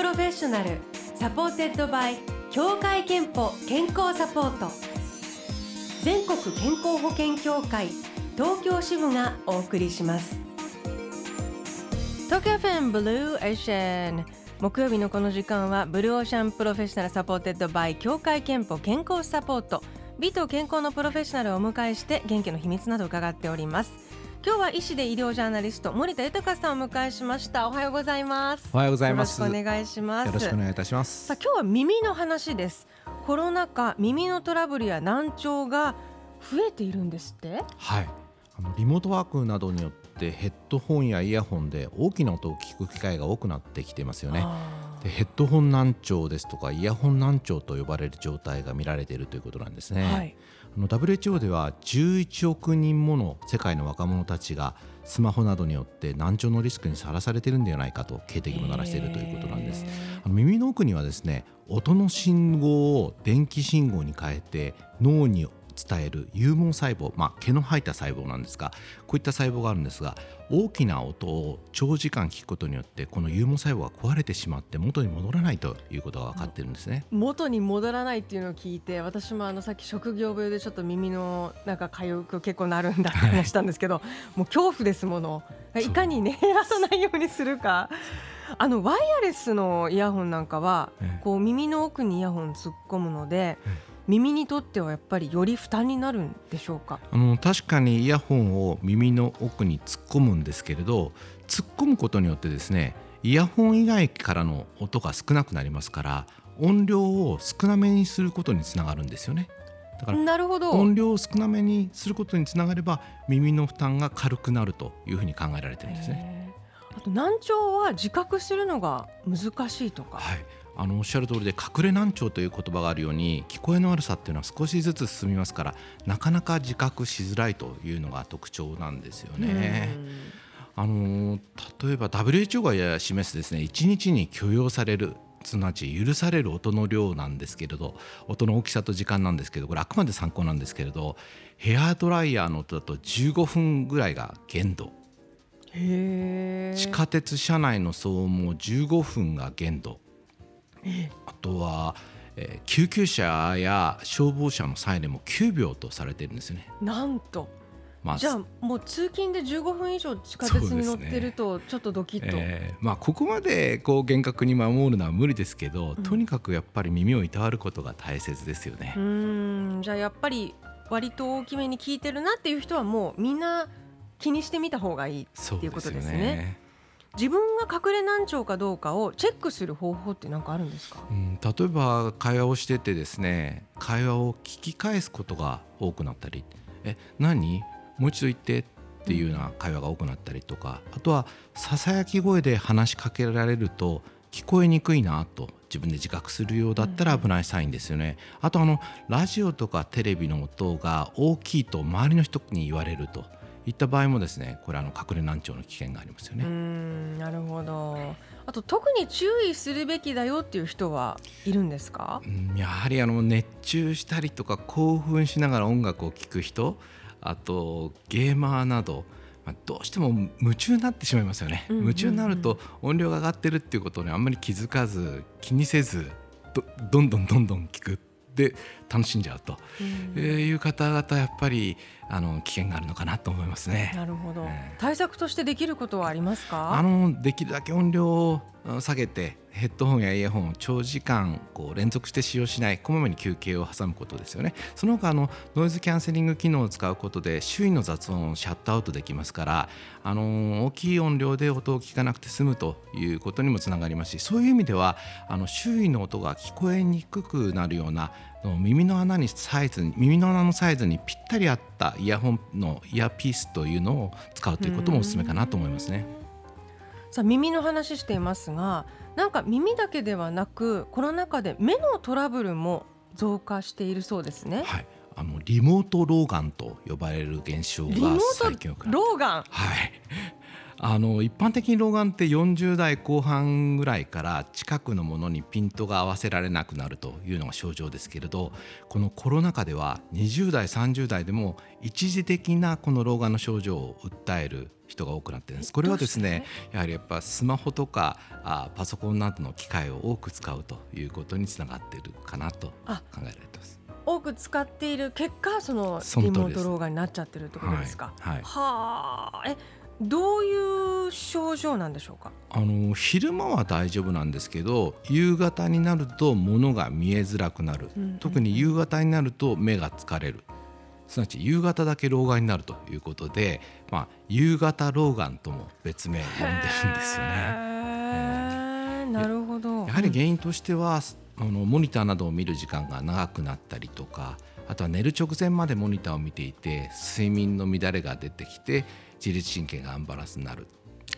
Professional supported by 協会けんぽ健康サポート。全国健康保険協会東京支部がお送りします。東京 FM Blue Ocean 木曜日のこの時間は Blue Ocean Professional supported by 協会けんぽ健康サポート。美と健康のプロフェッショナルをお迎えして元気の秘密など伺っております。今日は医師で医療ジャーナリスト森田豊さんをお迎えしました。おはようございます。おはようございます。よろしくお願いします。よろしくお願いいたします。さあ今日は耳の話です。コロナ禍耳のトラブルや難聴が増えているんですって？はい。あのリモートワークなどによってヘッドホンやイヤホンで大きな音を聞く機会が多くなってきていますよねでヘッドホン難聴ですとかイヤホン難聴と呼ばれる状態が見られているということなんですね、はい。あの WHO では11億人もの世界の若者たちがスマホなどによって難聴のリスクにさらされているんではないかと警笛も鳴らしているということなんです。あの耳の奥にはですね音の信号を電気信号に変えて脳に伝える有毛細胞、まあ、毛の生えた細胞なんですがこういった細胞があるんですが大きな音を長時間聞くことによってこの有毛細胞が壊れてしまって元に戻らないということが分かってるんですね。元に戻らないっていうのを聞いて私もあのさっき職業病でちょっと耳のなんか痒く結構なるんだって話したんですけどもう恐怖ですもの。いかにね減らさないようにするか。あのワイヤレスのイヤホンなんかは、こう耳の奥にイヤホン突っ込むので、耳にとってはやっぱりより負担になるんでしょうか？あの確かにイヤホンを耳の奥に突っ込むんですけれど突っ込むことによってですねイヤホン以外からの音が少なくなりますから音量を少なめにすることにつながるんですよね。だからなるほど音量を少なめにすることにつながれば耳の負担が軽くなるというふうに考えられてるんですね。あと難聴は自覚するのが難しいとか。はい。あのおっしゃる通りで隠れ難聴という言葉があるように聞こえの悪さっていうのは少しずつ進みますからなかなか自覚しづらいというのが特徴なんですよね。あの例えば WHO が示すですね1日に許容されるすなわち許される音の量なんですけれど音の大きさと時間なんですけどこれあくまで参考なんですけれどヘアドライヤーの音だと15分ぐらいが限度。地下鉄車内の騒音も15分が限度あとは、えー、救急車や消防車のサイレンも9秒とされてるんですよね。なんと。まあ、じゃあもう通勤で15分以上地下鉄に乗ってるとちょっとドキッと、ねえ。ー、まあ、ここまでこう厳格に守るのは無理ですけど、うん、とにかくやっぱり耳をいたわることが大切ですよね。うん。じゃあやっぱり割と大きめに聞いてるなっていう人はもうみんな気にしてみた方がいいっていうことですね。自分が隠れ難聴かどうかをチェックする方法って何かあるんですか、うん、例えば会話をしててですね会話を聞き返すことが多くなったり「え何？もう一度言って」っていうような会話が多くなったりとかあとはささやき声で話しかけられると聞こえにくいなと自分で自覚するようだったら危ないサインですよね。あとあのラジオとかテレビの音が大きいと周りの人に言われると。いった場合もですねこれあの隠れ難聴の危険がありますよね。うんなるほど。あと特に注意するべきだよっていう人はいるんですか、うん、やはりあの熱中したりとか興奮しながら音楽を聴く人あとゲーマーなどまあ、どうしても夢中になってしまいますよね、夢中になると音量が上がってるっていうことにあんまり気づかず気にせずどどんどんどんどん聞くで楽しんじゃうと、うん、いう方々やっぱりあの危険があるのかなと思いますね。なるほど、えー、対策としてできることはありますか？あのできるだけ音量を下げてヘッドホンやイヤホンを長時間こう連続して使用しないこまめに休憩を挟むことですよね。その他あのノイズキャンセリング機能を使うことで周囲の雑音をシャットアウトできますからあの大きい音量で音を聞かなくて済むということにもつながりますしそういう意味ではあの周囲の音が聞こえにくくなるような耳の穴にサイズに耳の穴のサイズにぴったり合ったイヤホンのイヤピースというのを使うということもおすすめかなと思いますね。さあ耳の話していますがなんか耳だけではなくコロナ禍で目のトラブルも増加しているそうですね。はい。あのリモート老眼と呼ばれる現象が最近老眼？はいあの一般的に老眼って40代後半ぐらいから近くのものにピントが合わせられなくなるというのが症状ですけれどこのコロナ禍では20代30代でも一時的なこの老眼の症状を訴える人が多くなっています。これはですねやはりやっぱスマホとかあパソコンなどの機械を多く使うということにつながっているかなと考えられています。多く使っている結果そのリモート老眼になっちゃってるってことですか？はい、はい、はあえどういう症状なんでしょうか？あの昼間は大丈夫なんですけど夕方になると物が見えづらくなる、うんうん、特に夕方になると目が疲れる。すなわち夕方だけ老眼になるということで、まあ、夕方老眼とも別名呼んでるんですよね。なるほど。やはり原因としては、あのモニターなどを見る時間が長くなったりとかあとは寝る直前までモニターを見ていて睡眠の乱れが出てきて自律神経がアンバランスになる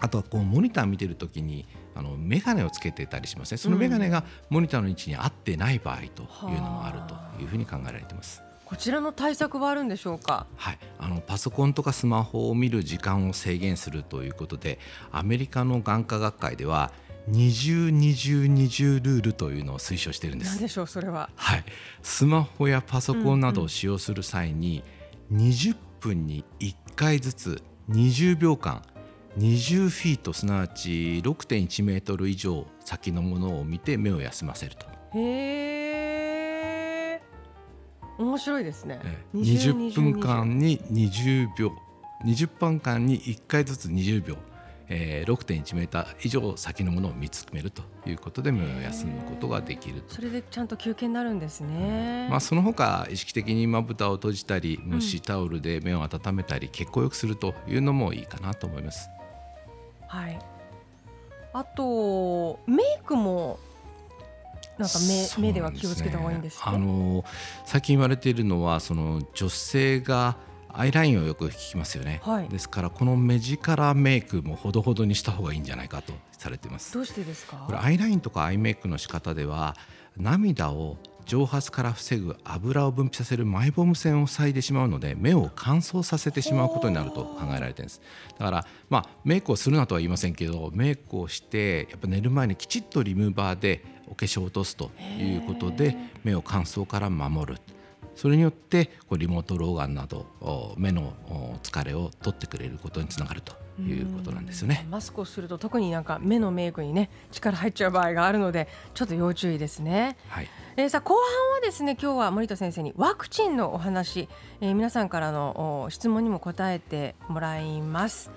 あとはこうモニター見てる時にあの眼鏡をつけてたりしますねその眼鏡がモニターの位置に合ってない場合というのもあるというふうに考えられています。こちらの対策はあるんでしょうか？はい、あのパソコンとかスマホを見る時間を制限するということで、アメリカの眼科学会では二重二重二重ルールというのを推奨しているんです。何でしょうそれは。はい、スマホやパソコンなどを使用する際に20分に1回ずつ20秒間20フィートすなわち6.1メートル以上先のものを見て目を休ませると。へえ面白いですね。20分間に20秒20分間に1回ずつ20秒えー、6.1メーター以上先のものを見つめるということで目を休むことができるそれでちゃんと休憩になるんですね、まあ、その他意識的にまぶたを閉じたり蒸しタオルで目を温めたり、血行を良くするというのもいいかなと思います。はい。あとメイクもなんか目目では気をつけた方がいいんです、ね、あの最近言われているのはその女性がアイラインをよく聞きますよね、はい、ですからこの目力メイクもほどほどにした方がいいんじゃないかとされています。どうしてですか？これアイラインとかアイメイクの仕方では涙を蒸発から防ぐ油を分泌させるマイボーム腺を塞いでしまうので目を乾燥させてしまうことになると考えられています。だからまあメイクをするなとは言いませんけどメイクをしてやっぱ寝る前にきちっとリムーバーでお化粧を落とすということで目を乾燥から守るそれによってこうリモート老眼など目の疲れを取ってくれることにつながるということなんですよね。マスクをすると特になんか目のメイクにね力入っちゃう場合があるのでちょっと要注意ですね。はい。えー、さあ後半はですね今日は森田先生にワクチンのお話、えー、皆さんからの質問にも答えてもらいます。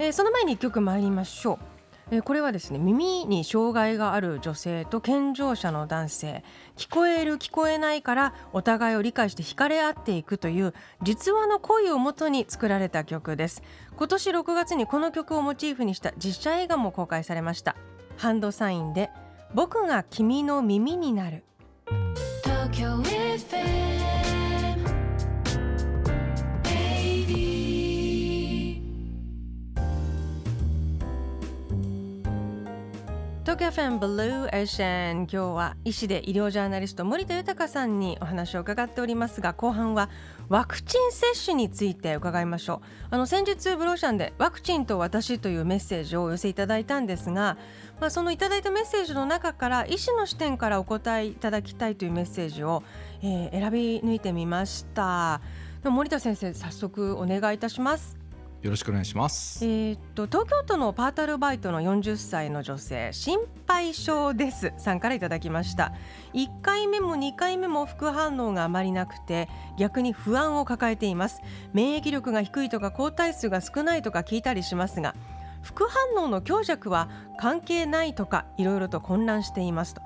えー、その前に一曲参りましょう。えこれはですね耳に障害がある女性と健常者の男性。聞こえる聞こえないからお互いを理解して惹かれ合っていくという実話の恋をもとに作られた曲です。今年6月にこの曲をモチーフにした実写映画も公開されました。ハンドサインで僕が君の耳になる東京 FM 東京 FM Blue Ocean 今日は医師で医療ジャーナリスト森田豊さんにお話を伺っておりますが後半はワクチン接種について伺いましょう。あの先日 Blue Ocean でワクチンと私というメッセージをお寄せいただいたんですが、まあ、そのいただいたメッセージの中から医師の視点からお答えいただきたいというメッセージを、えー、選び抜いてみました。森田先生早速お願いいたします。よろしくお願いします。えっと東京都のパートルバイトの40歳の女性心配性ですさんからいただきました。1回目も2回目も副反応があまりなくて逆に不安を抱えています。免疫力が低いとか抗体数が少ないとか聞いたりしますが副反応の強弱は関係ないとかいろいろと混乱していますと。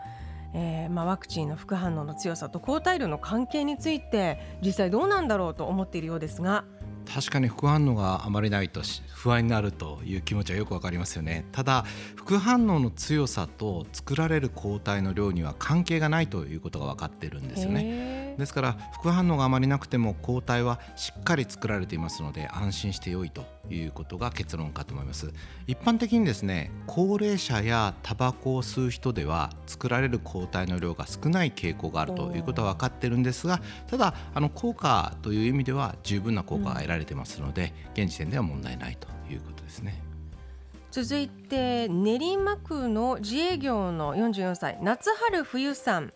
えーまあ、ワクチンの副反応の強さと抗体量の関係について実際どうなんだろうと思っているようですが確かに副反応があまりないと不安になるという気持ちはよくわかりますよね。ただ副反応の強さと作られる抗体の量には関係がないということが分かっているんですよね。ですから副反応があまりなくても抗体はしっかり作られていますので安心してよいということが結論かと思います一般的にですね高齢者やタバコを吸う人では作られる抗体の量が少ない傾向があるということは分かっているんですがただあの効果という意味では十分な効果が得られてますので、現時点では問題ないということですね。続いて練馬区の自営業の44歳夏春冬さん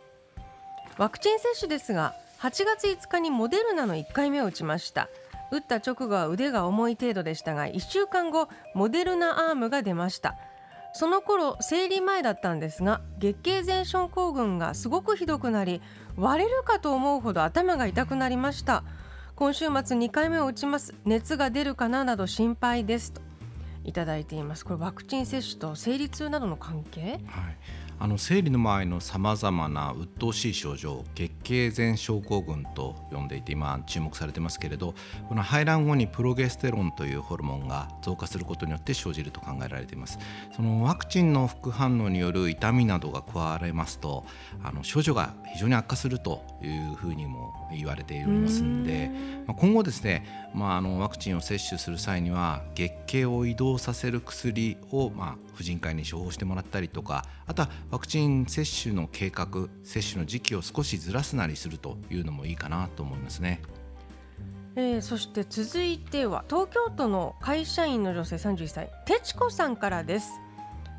ワクチン接種ですが8月5日にモデルナの1回目を打ちました。打った直後は腕が重い程度でしたが1週間後モデルナアームが出ました。その頃生理前だったんですが月経前症候群がすごくひどくなり割れるかと思うほど頭が痛くなりました。今週末2回目を打ちます。熱が出るかななど心配ですと。いただいています。これワクチン接種と生理痛などの関係、はい。あの生理の前のさまざまな鬱陶しい症状月経前症候群と呼んでいて今注目されてますけれどこの排卵後にプロゲステロンというホルモンが増加することによって生じると考えられています。そのワクチンの副反応による痛みなどが加われますとあの症状が非常に悪化するというふうにも言われていますんでまあ、今後ですね、まあ、あのワクチンを接種する際には月経を移動させる薬を、まあ、婦人科医に処方してもらったりとかあとはワクチン接種の計画接種の時期を少しずらすなりするというのもいいかなと思いますね。えー、そして続いては東京都の会社員の女性31歳てちこさんからです、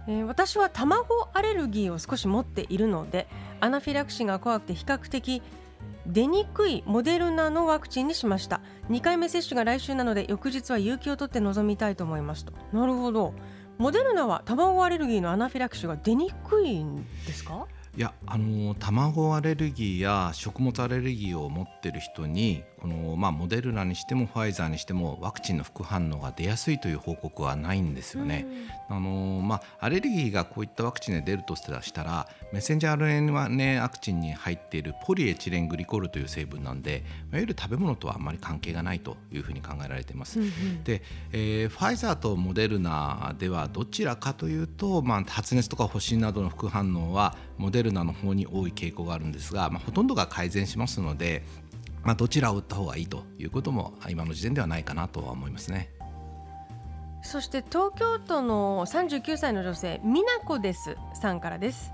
えー、私は卵アレルギーを少し持っているのでアナフィラキシーが怖くて比較的出にくいモデルナのワクチンにしました。2回目接種が来週なので翌日は有給を取って臨みたいと思いますと。なるほど。モデルナは卵アレルギーのアナフィラキシーが出にくいんですか？いやあの卵アレルギーや食物アレルギーを持っている人にこの、まあ、モデルナにしてもファイザーにしてもワクチンの副反応が出やすいという報告はないんですよね。あのまあ、アレルギーがこういったワクチンで出るとしたらメッセンジャー RNA ワクチンに入っているポリエチレングリコールという成分なんでいわゆる食べ物とはあまり関係がないというふうに考えられています。うんうん、で、えー、ファイザーとモデルナではどちらかというと、まあ、発熱とか発疹などの副反応はモデルナの方に多い傾向があるんですが、まあ、ほとんどが改善しますのでまあ、どちらを打った方がいいということも今の時点ではないかなとは思いますね。そして東京都の39歳の女性美奈子ですさんからです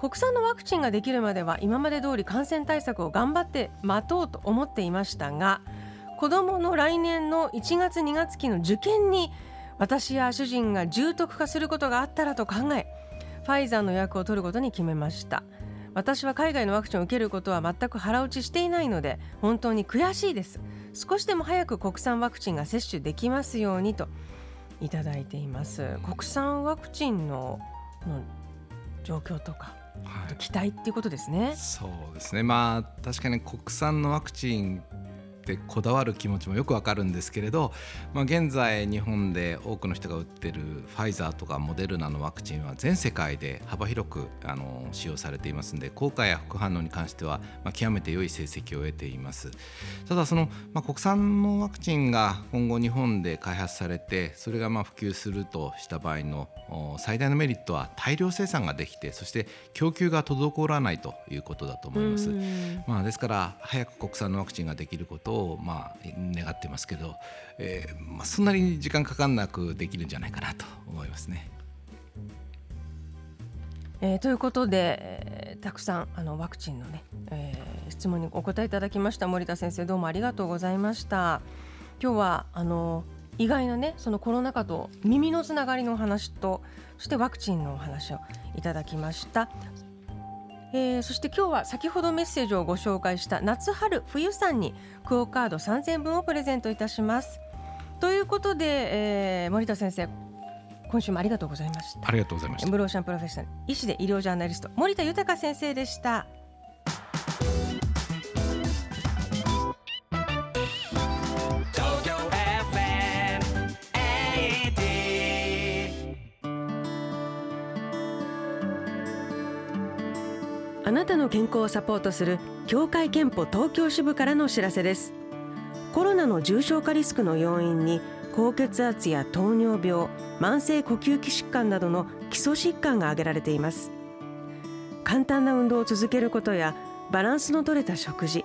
国産のワクチンができるまでは今まで通り感染対策を頑張って待とうと思っていましたが子どもの来年の1月2月期の受験に私や主人が重篤化することがあったらと考えファイザーの予約を取ることに決めました私は海外のワクチンを受けることは全く腹落ちしていないので本当に悔しいです少しでも早く国産ワクチンが接種できますようにといただいています国産ワクチンのの状況とかはい、期待っていうことですね。そうですね。まあ確かに国産のワクチンってこだわる気持ちもよくわかるんですけれど、まあ、現在日本で多くの人が打ってるファイザーとかモデルナのワクチンは全世界で幅広くあの使用されていますので効果や副反応に関しては、まあ、極めて良い成績を得ていますただその、まあ、国産のワクチンが今後日本で開発されてそれがまあ普及するとした場合の最大のメリットは大量生産ができてそして供給が滞らないということだと思います。まあ、ですから早く国産のワクチンができることををまあ願ってますけど、えーまあ、そんなに時間かかんなくできるんじゃないかなと思いますね。えー、ということで、えー、たくさんあのワクチンのね、えー、質問にお答えいただきました森田先生どうもありがとうございました。今日はあの意外なねそのコロナ禍と耳のつながりのお話とそしてワクチンのお話をいただきました。えー、そして今日は先ほどメッセージをご紹介した夏春冬さんにクオカード3000分をプレゼントいたします。ということで、えー、森田先生今週もありがとうございました。ありがとうございました。ブローシャンプロフェッショナル医師で医療ジャーナリスト森田豊先生でしたあなたの健康をサポートする協会憲法東京支部からのお知らせです。コロナの重症化リスクの要因に高血圧や糖尿病慢性呼吸器疾患などの基礎疾患が挙げられています。簡単な運動を続けることやバランスの取れた食事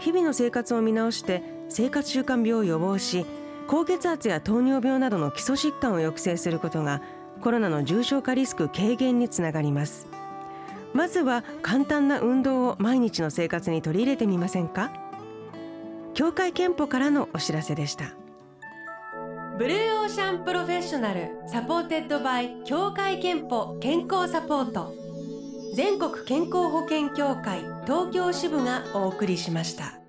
日々の生活を見直して生活習慣病を予防し高血圧や糖尿病などの基礎疾患を抑制することがコロナの重症化リスク軽減につながります。まずは簡単な運動を毎日の生活に取り入れてみませんか？協会けんぽからのお知らせでした。 Blue Ocean Professional supported by 協会けんぽ健康サポート。全国健康保険協会東京支部がお送りしました。